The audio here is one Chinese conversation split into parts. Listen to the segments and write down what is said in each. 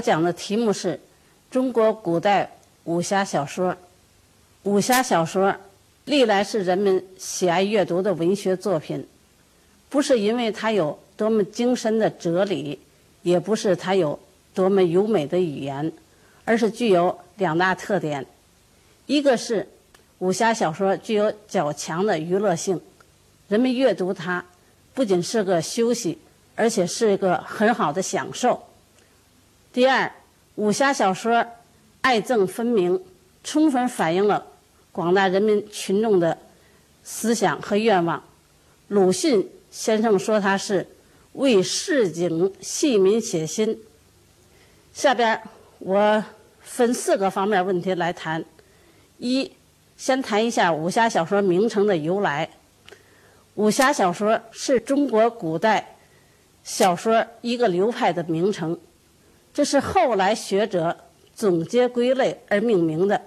我讲的题目是中国古代武侠小说。武侠小说历来是人们喜爱阅读的文学作品，不是因为它有多么精深的哲理，也不是它有多么优美的语言，而是具有两大特点：一个是武侠小说具有较强的娱乐性，人们阅读它不仅是个休息，而且是一个很好的享受。第二，武侠小说爱憎分明，充分反映了广大人民群众的思想和愿望。鲁迅先生说他是为市井戏民写心。下边我分四个方面问题来谈：一，先谈一下武侠小说名称的由来。武侠小说是中国古代小说一个流派的名称。这是后来学者总结归类而命名的。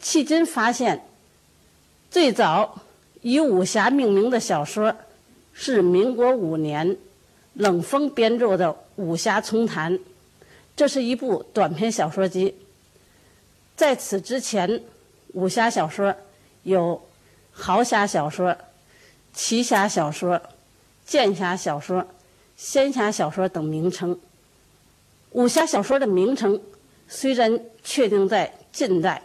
迄今发现，最早以武侠命名的小说是民国五年冷风编著的《武侠丛谈》，这是一部短篇小说集。在此之前，武侠小说有豪侠小说、奇侠小说、剑侠小说、仙侠小说等名称。武侠小说的名称虽然确定在近代，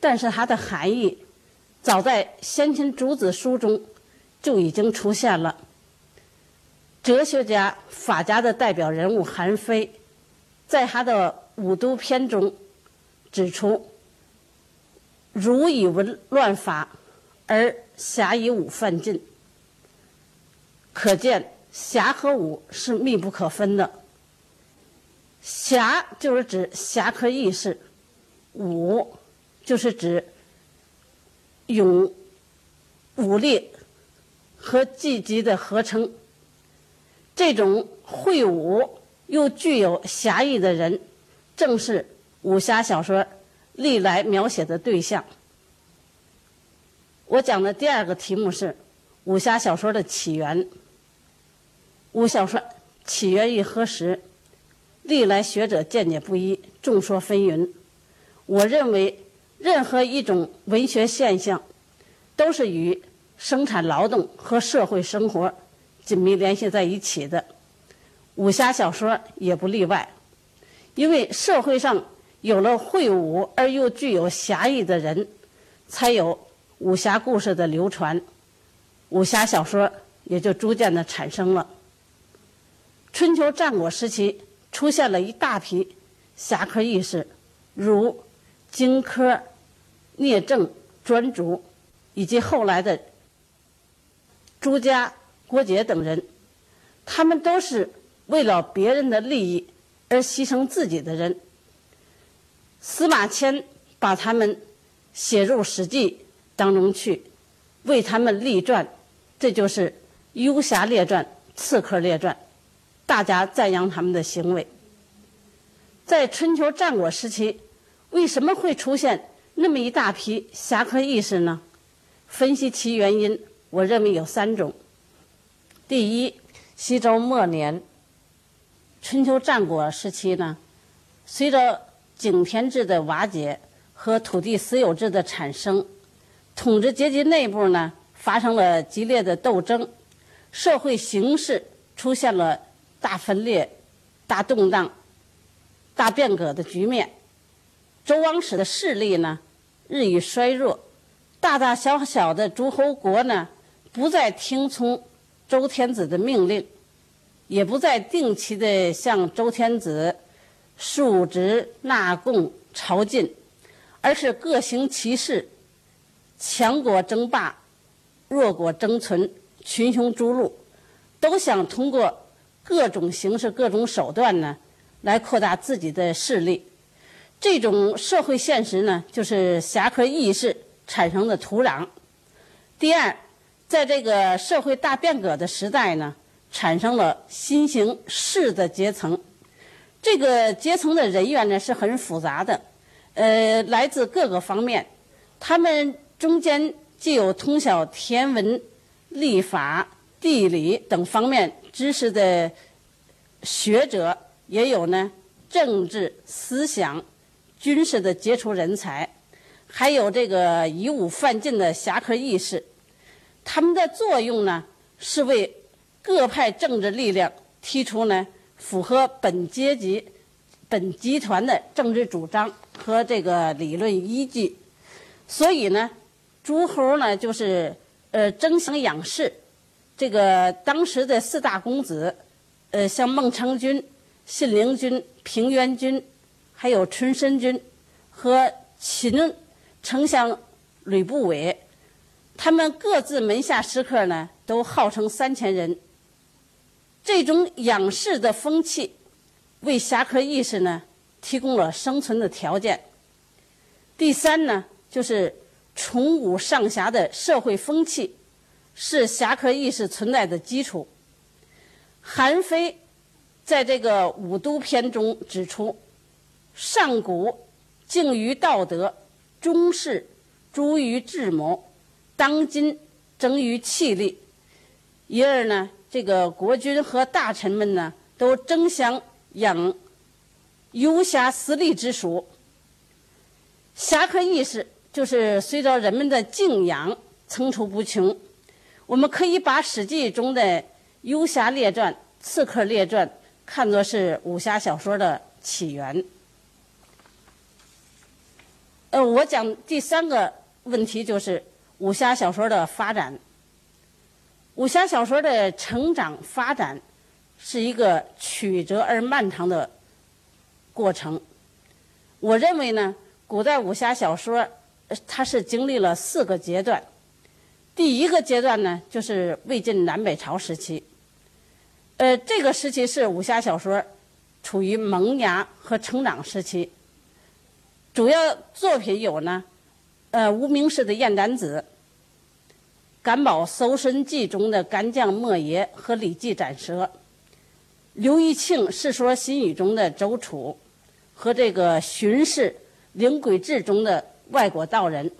但是它的含义早在先秦诸子书中就已经出现了。哲学家、法家的代表人物韩非，在他的《五都篇》中指出：“儒以文乱法，而侠以武犯禁。”可见侠和武是密不可分的。侠就是指侠客义士，武就是指勇武力和积极的合称。这种会武又具有侠义的人，正是武侠小说历来描写的对象。我讲的第二个题目是武侠小说的起源。武小说起源于何时？历来学者见解不一，众说纷纭。我认为，任何一种文学现象，都是与生产劳动和社会生活紧密联系在一起的。武侠小说也不例外，因为社会上有了会武而又具有侠义的人，才有武侠故事的流传，武侠小说也就逐渐的产生了。春秋战国时期。出现了一大批侠客义士，如荆轲、聂政、专诸，以及后来的朱家、郭杰等人。他们都是为了别人的利益而牺牲自己的人。司马迁把他们写入《史记》当中去，为他们立传，这就是《游侠列传》《刺客列传》。大家赞扬他们的行为。在春秋战国时期，为什么会出现那么一大批侠客义士呢？分析其原因，我认为有三种。第一，西周末年，春秋战国时期呢，随着井田制的瓦解和土地私有制的产生，统治阶级内部呢发生了激烈的斗争，社会形势出现了。大分裂、大动荡、大变革的局面，周王室的势力呢日益衰弱，大大小小的诸侯国呢不再听从周天子的命令，也不再定期的向周天子述职纳贡朝觐，而是各行其事，强国争霸，弱国争存，群雄逐鹿，都想通过。各种形式、各种手段呢，来扩大自己的势力。这种社会现实呢，就是侠客意识产生的土壤。第二，在这个社会大变革的时代呢，产生了新型士的阶层。这个阶层的人员呢，是很复杂的，呃，来自各个方面。他们中间既有通晓天文、历法、地理等方面知识的学者，也有呢政治思想、军事的杰出人才，还有这个以武犯禁的侠客义士。他们的作用呢，是为各派政治力量提出呢符合本阶级、本集团的政治主张和这个理论依据。所以呢，诸侯呢就是呃争相仰视。这个当时的四大公子，呃，像孟尝君、信陵君、平原君，还有春申君和秦丞相吕不韦。他们各自门下食客呢，都号称三千人。这种仰视的风气，为侠客义士呢提供了生存的条件。第三呢，就是崇武上侠的社会风气，是侠客义士存在的基础。韩非在这个《五都篇》中指出：“上古敬于道德，中世诸于智谋。”当今争于气力，因而呢，这个国君和大臣们呢，都争相养游侠私利之属。侠客意识就是随着人们的敬仰层出不穷。我们可以把《史记》中的游侠列传、刺客列传看作是武侠小说的起源。呃，我讲第三个问题就是。武侠小说的发展，武侠小说的成长发展是一个曲折而漫长的过程。我认为呢，古代武侠小说它是经历了四个阶段。第一个阶段呢，就是魏晋南北朝时期。呃，这个时期是武侠小说处于萌芽和成长时期。主要作品有呢，呃，无名氏的《燕丹子》。甘宝搜神记中的干将莫邪和李记斩蛇，刘义庆世说新语中的周楚，和这个荀氏灵鬼志中的外国道人。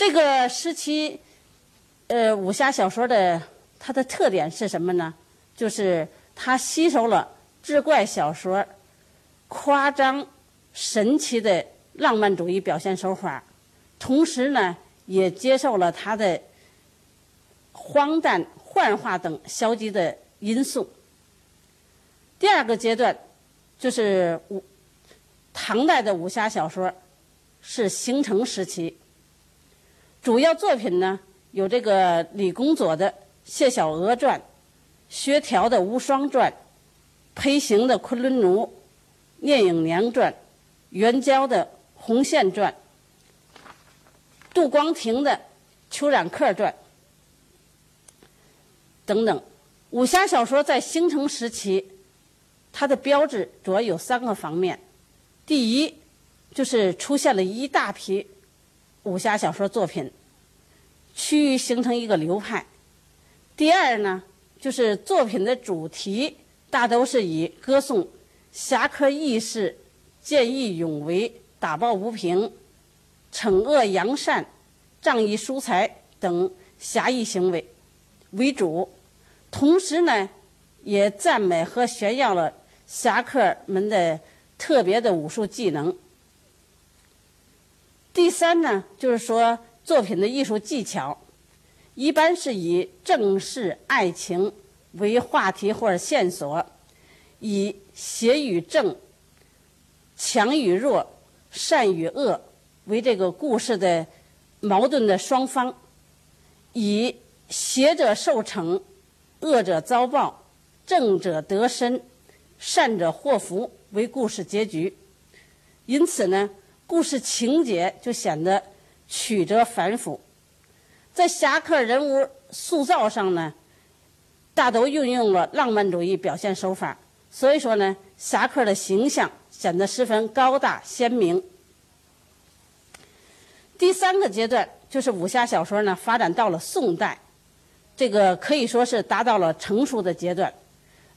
这个时期，呃，武侠小说的它的特点是什么呢？就是它吸收了志怪小说夸张神奇的浪漫主义表现手法，同时呢。也接受了他的荒诞、幻化等消极的因素。第二个阶段就是武唐代的武侠小说是形成时期，主要作品呢有这个李公佐的《谢小娥传》、薛条的《无双传》、裴行的《昆仑奴》、聂隐娘传、袁交的《红线传》。杜光庭的《裘染客传》等等，武侠小说在形成时期，它的标志主要有三个方面：第一，就是出现了一大批武侠小说作品，趋于形成一个流派；第二呢，就是作品的主题大都是以歌颂侠客义士、见义勇为、打抱不平。惩恶扬善、仗义疏财等侠义行为为主，同时呢，也赞美和炫耀了侠客们的特别的武术技能。第三呢，就是说作品的艺术技巧，一般是以正视爱情为话题或者线索，以邪与正、强与弱、善与恶。为这个故事的矛盾的双方，以邪者受惩、恶者遭报、正者得身、善者祸福为故事结局。因此呢，故事情节就显得曲折繁复。在侠客人物塑造上呢，大都运用了浪漫主义表现手法，所以说呢，侠客的形象显得十分高大鲜明。第三个阶段就是武侠小说呢发展到了宋代，这个可以说是达到了成熟的阶段。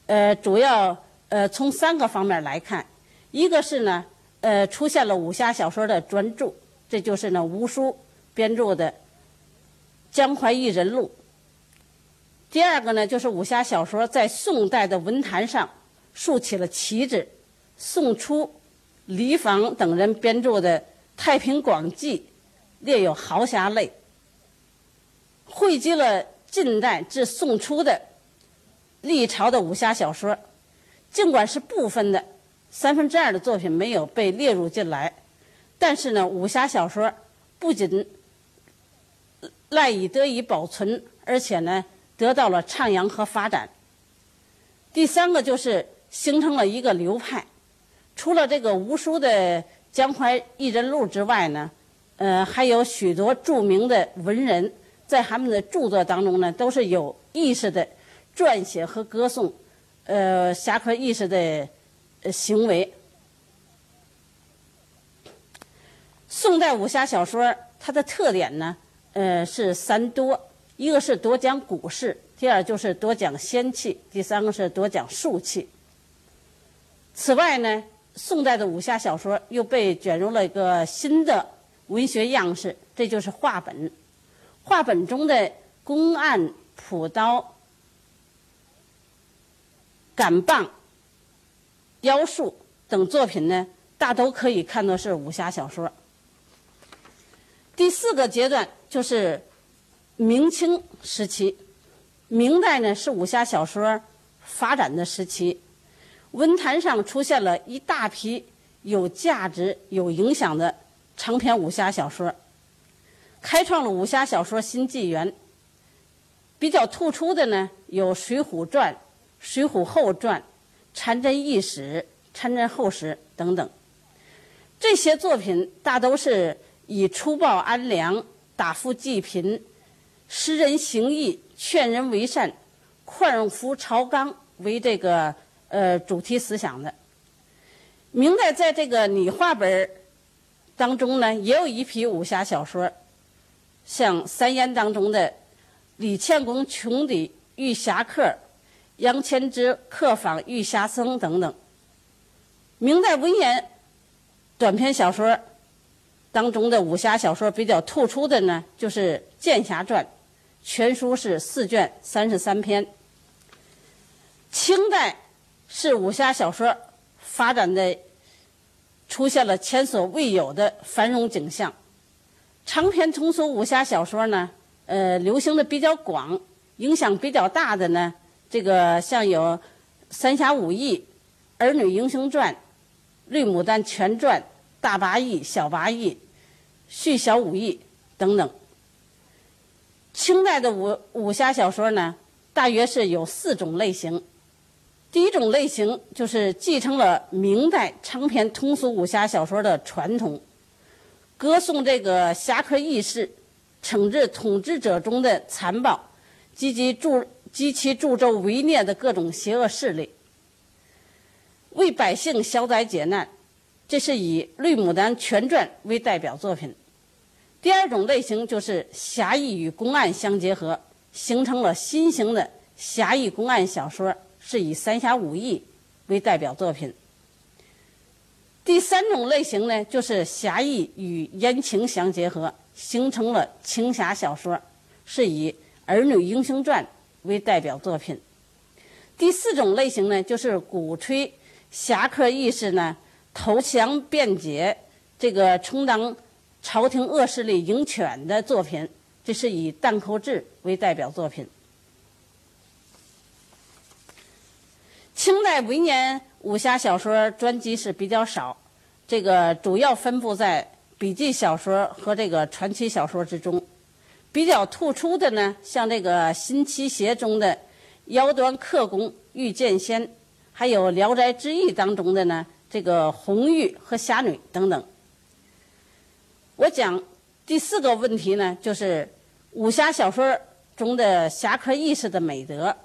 呃，主要呃从三个方面来看，一个是呢呃出现了武侠小说的专著，这就是呢吴书编著的《江淮异人录》。第二个呢，就是武侠小说在宋代的文坛上竖起了旗帜。宋初，李昉等人编著的《太平广记》列有豪侠类，汇集了近代至宋初的历朝的武侠小说。尽管是部分的三分之二的作品没有被列入进来，但是呢，武侠小说不仅赖以得以保存，而且呢。得到了徜徉和发展。第三个就是形成了一个流派，除了这个无书的江淮异人录之外呢，呃，还有许多著名的文人，在他们的著作当中呢，都是有意识的撰写和歌颂，呃，侠客意识的行为。宋代武侠小说它的特点呢，呃，是三多。一个是多讲古事，第二就是多讲仙气，第三个是多讲术气。此外呢，宋代的武侠小说又被卷入了一个新的文学样式，这就是话本。话本中的公案、朴刀、杆棒、妖术等作品呢，大都可以看作是武侠小说。第四个阶段就是。明清时期，明代呢是武侠小说发展的时期，文坛上出现了一大批有价值、有影响的长篇武侠小说，开创了武侠小说新纪元。比较突出的呢有《水浒传》《水浒后传》《禅真异史》《禅真后史》等等。这些作品大都是以除暴安良、打富济贫。施人行义、劝人为善、宽容服朝纲为这个呃主题思想的。明代在这个拟话本当中呢，也有一批武侠小说，像《三言》当中的李倩公穷的遇侠客、杨千之客访遇侠僧等等。明代文言短篇小说当中的武侠小说比较突出的呢，就是《剑侠传》。全书是四卷三十三篇。清代是武侠小说发展的出现了前所未有的繁荣景象。长篇通俗武侠小说呢，呃，流行的比较广，影响比较大的呢，这个像有《三侠五义》《儿女英雄传》《绿牡丹全传》《大八义》《小八义》《续小五义》等等。清代的武武侠小说呢，大约是有四种类型。第一种类型就是继承了明代长篇通俗武侠小说的传统，歌颂这个侠客义士惩治统治者中的残暴，积极助及其助纣为虐的各种邪恶势力，为百姓消灾解难。这是以《绿牡丹全传》为代表作品。第二种类型就是侠义与公案相结合，形成了新型的侠义公案小说，是以《三侠五义》为代表作品。第三种类型呢，就是侠义与言情相结合，形成了情侠小说，是以《儿女英雄传》为代表作品。第四种类型呢，就是鼓吹侠客意识呢，投降辩解，这个充当。朝廷恶势力鹰犬的作品，这是以《荡寇志》为代表作品。清代文言武侠小说专辑是比较少，这个主要分布在笔记小说和这个传奇小说之中。比较突出的呢，像这个新七邪中的腰端刻工遇剑仙，还有《聊斋志异》当中的呢这个红玉和侠女等等。我讲第四个问题呢，就是武侠小说中的侠客意识的美德。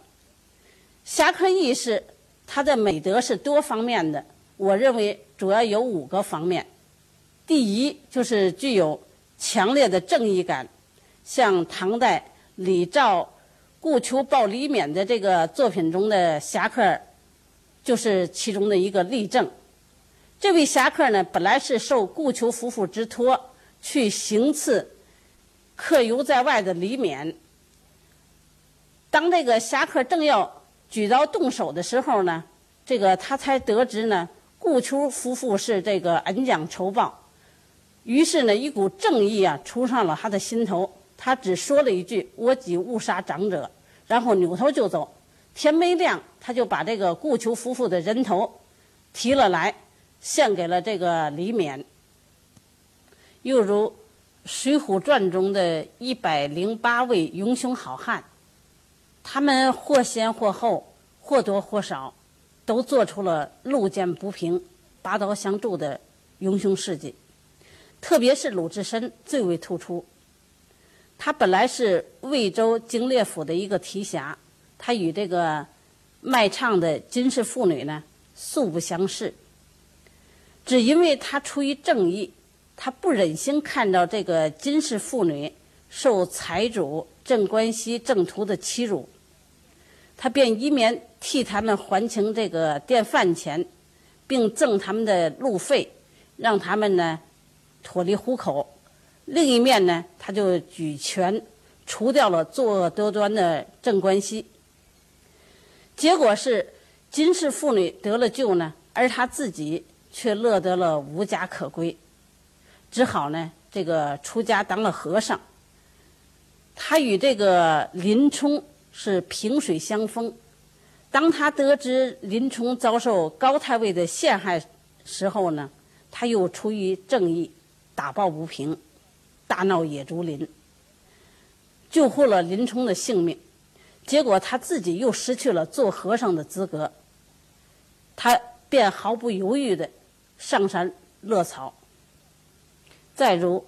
侠客意识它的美德是多方面的，我认为主要有五个方面。第一，就是具有强烈的正义感，像唐代李肇故求报李勉的这个作品中的侠客，就是其中的一个例证。这位侠客呢，本来是受顾求夫妇之托。去行刺客游在外的李勉，当这个侠客正要举刀动手的时候呢，这个他才得知呢，顾秋夫妇是这个恩将仇报，于是呢，一股正义啊冲上了他的心头。他只说了一句：“我己误杀长者”，然后扭头就走。天没亮，他就把这个顾求夫妇的人头提了来，献给了这个李勉。又如《水浒传》中的一百零八位英雄好汉，他们或先或后，或多或少，都做出了路见不平、拔刀相助的英雄事迹。特别是鲁智深最为突出。他本来是魏州经略府的一个提辖，他与这个卖唱的金氏妇女呢素不相识。只因为他出于正义，他不忍心看到这个金氏妇女受财主镇关西郑屠的欺辱，他便一面替他们还清这个店饭钱，并赠他们的路费，让他们呢脱离虎口。另一面呢，他就举拳除掉了作恶多端的镇关西。结果是金氏妇女得了救呢，而他自己却乐得了无家可归，只好呢这个出家当了和尚。他与这个林冲是萍水相逢。当他得知林冲遭受高太尉的陷害时候呢，他又出于正义，打抱不平。大闹野猪林，救护了林冲的性命，结果他自己又失去了做和尚的资格，他便毫不犹豫的上山乐草。再如《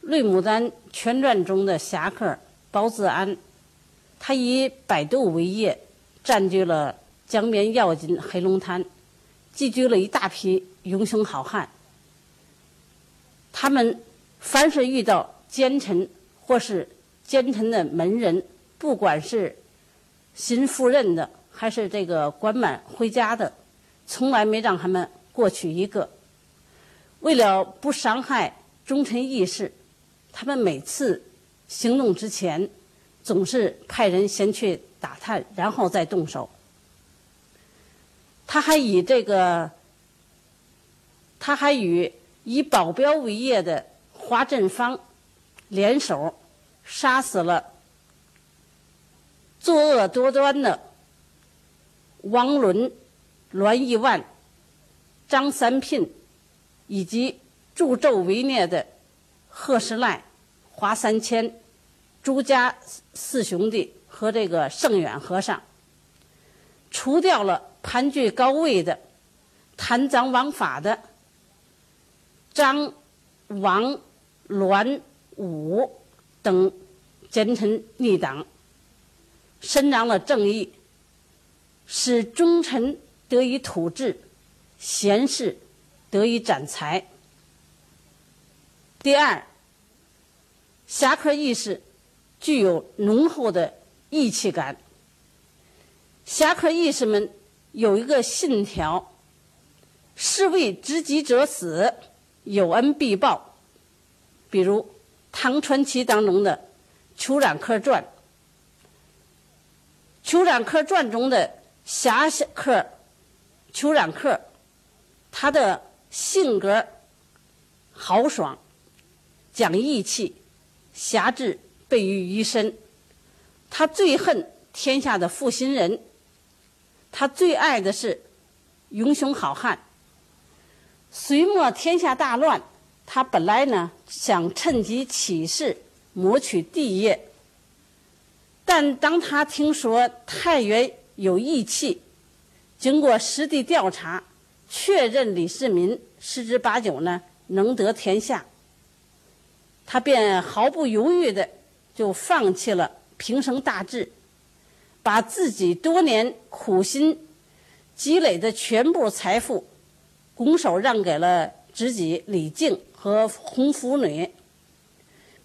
绿牡丹全传》中的侠客包自安，他以摆渡为业，占据了江边要紧黑龙滩，聚居了一大批英雄好汉，他们。凡是遇到奸臣或是奸臣的门人，不管是新赴任的还是这个官满回家的，从来没让他们过去一个。为了不伤害忠臣义士，他们每次行动之前，总是派人先去打探，然后再动手。他还以这个，他还与以保镖为业的。华振芳联手杀死了作恶多端的王伦、栾义万、张三聘，以及助纣为虐的贺世赖、华三千、朱家四兄弟和这个圣远和尚，除掉了盘踞高位的贪赃枉法的张王。栾武等奸臣逆党，伸张了正义，使忠臣得以土治，贤士得以展才。第二，侠客意识具有浓厚的义气感。侠客义士们有一个信条：是为知己者死，有恩必报。比如《唐传奇》当中的《裘染客传》，《裘染客传》中的侠客裘染客，他的性格豪爽，讲义气，侠志备于一身。他最恨天下的负心人，他最爱的是英雄好汉。隋末天下大乱。他本来呢想趁机起事谋取帝业，但当他听说太原有义气，经过实地调查，确认李世民十之八九呢能得天下，他便毫不犹豫的就放弃了平生大志，把自己多年苦心积累的全部财富，拱手让给了知己李靖。和红拂女，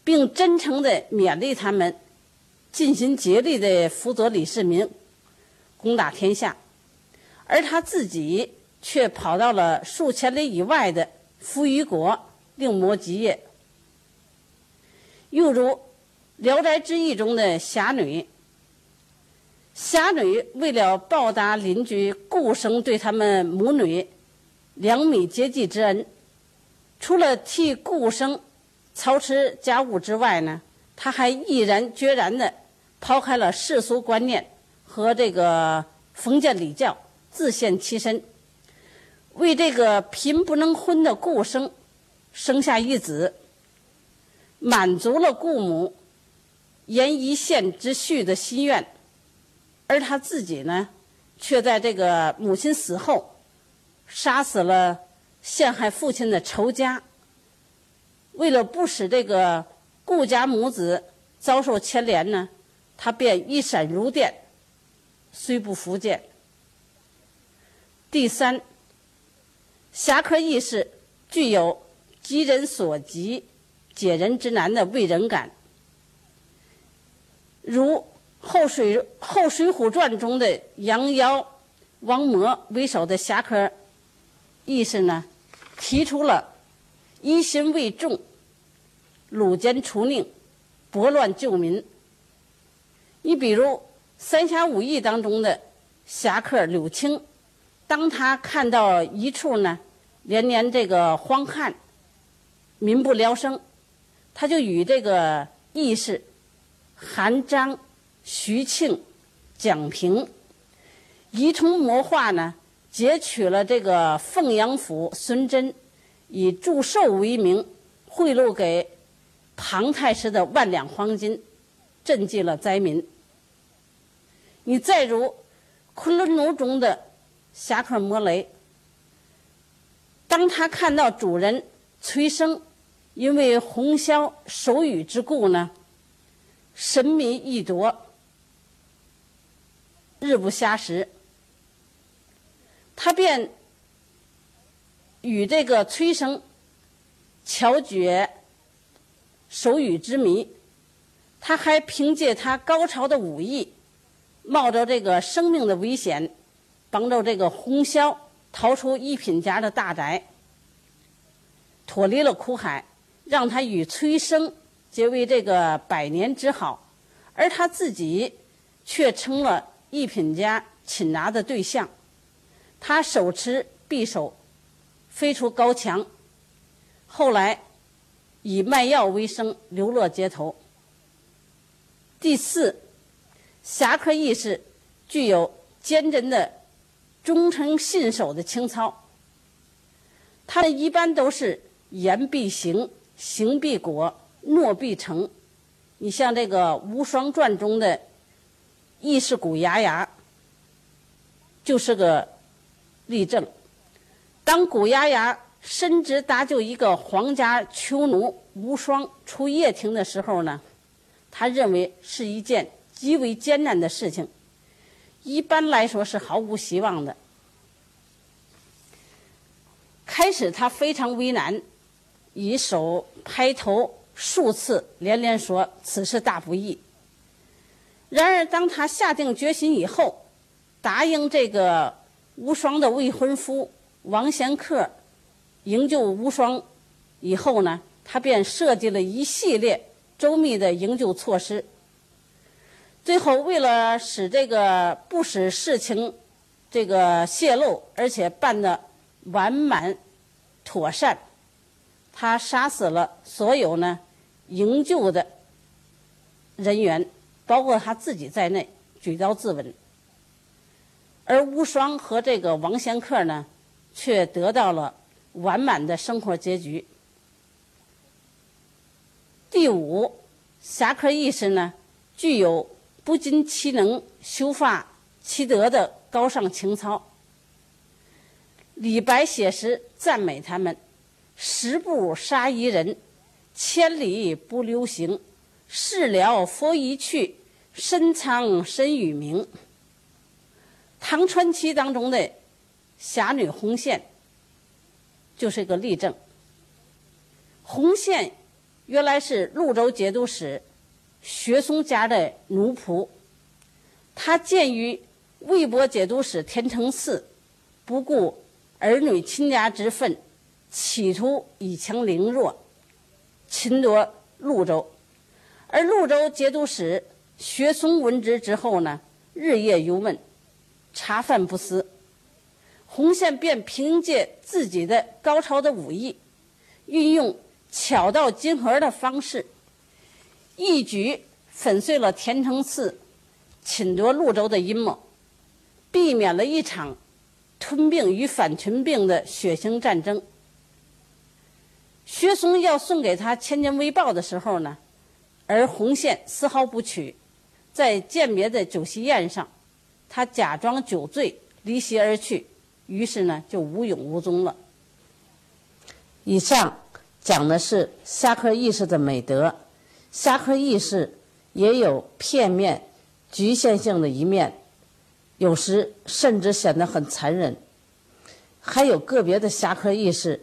并真诚的勉励他们，尽心竭力的辅佐李世民，攻打天下，而他自己却跑到了数千里以外的扶余国另谋吉业。又如《聊斋志异》中的侠女，侠女为了报答邻居顾生对他们母女两米接济之恩，除了替顾生操持家务之外呢，她还毅然决然地抛开了世俗观念和这个封建礼教，自献其身，为这个贫不能婚的顾生生下一子，满足了顾母沿一线之婿的心愿。而他自己呢，却在这个母亲死后，杀死了陷害父亲的仇家。为了不使这个顾家母子遭受牵连呢，他便一闪如电，虽不复见。第三，侠客义士具有急人所急、解人之难的为人感，如。后水《后水浒传》中的杨妖、王魔为首的侠客义士呢，提出了一心为众、鲁奸除佞、拨乱救民。你比如《三侠五义》当中的侠客柳青，当他看到一处呢连年这个荒旱、民不聊生，他就与这个义士韩章。徐庆、蒋平一同谋划呢，劫取了这个凤阳府孙真以祝寿为名贿赂给庞太师的万两黄金，赈济了灾民。你再如《昆仑奴》中的侠客摩雷，当他看到主人崔生因为红绡手语之故呢，神迷意夺。日不暇食，他便与这个崔生巧解手语之谜。他还凭借他高超的武艺，冒着这个生命的危险，帮助这个洪潇逃出一品家的大宅，脱离了苦海，让他与崔生结为这个百年之好，而他自己却成了。一品家擒拿的对象，他手持匕首飞出高墙，后来以卖药为生，流落街头。第四，侠客义士具有坚贞的忠诚信守的情操，他们一般都是言必行，行必果，诺必成。你像这个《无双传》中的。义士古牙牙就是个例证。当古牙牙深职搭救一个皇家囚奴无双出夜庭的时候呢，他认为是一件极为艰难的事情，一般来说是毫无希望的。开始他非常为难，以手拍头数次，连连说此事大不易。然而，当他下定决心以后，答应这个无双的未婚夫王贤客营救无双以后呢，他便设计了一系列周密的营救措施。最后，为了使这个不使事情这个泄露，而且办得完满妥善，他杀死了所有呢营救的人员。包括他自己在内，举刀自刎。而无双和这个王仙客呢，却得到了完满的生活结局。第五，侠客义士呢，具有不尽其能修发其德的高尚情操。李白写诗赞美他们：“十步杀一人，千里不留行。事了佛一去。”深藏身与名。唐传奇当中的侠女红线就是个例证。红线原来是潞州节度使薛松家的奴仆，他鉴于魏博节度使田承嗣不顾儿女亲家之分，企图以强凌弱，侵夺潞州，而潞州节度使。薛松闻之之后呢，日夜忧闷，茶饭不思。红线便凭借自己的高超的武艺，运用巧到金盒的方式，一举粉碎了田承嗣侵夺潞州的阴谋，避免了一场吞并与反吞并的血腥战争。薛嵩要送给他千年微报的时候呢，而红线丝毫不取，在饯别的酒席宴上，他假装酒醉离席而去。于是呢，就无影无踪了。以上讲的是侠客意识的美德，侠客意识也有片面、局限性的一面，有时甚至显得很残忍。还有个别的侠客意识，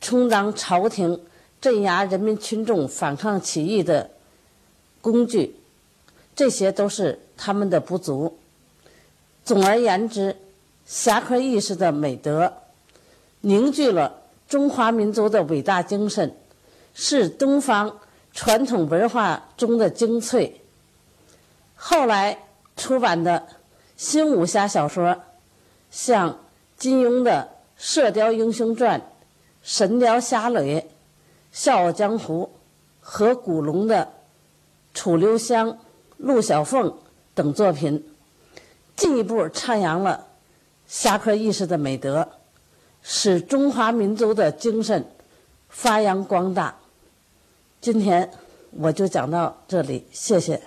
充当朝廷镇压人民群众反抗起义的工具，这些都是他们的不足。总而言之。侠客意识的美德，凝聚了中华民族的伟大精神，是东方传统文化中的精粹。后来出版的新武侠小说，像金庸的《射雕英雄传》《神雕侠侣》《笑傲江湖》和古龙的《楚留香》《陆小凤》等作品，进一步阐扬了。侠客意识的美德，使中华民族的精神发扬光大。今天我就讲到这里，谢谢。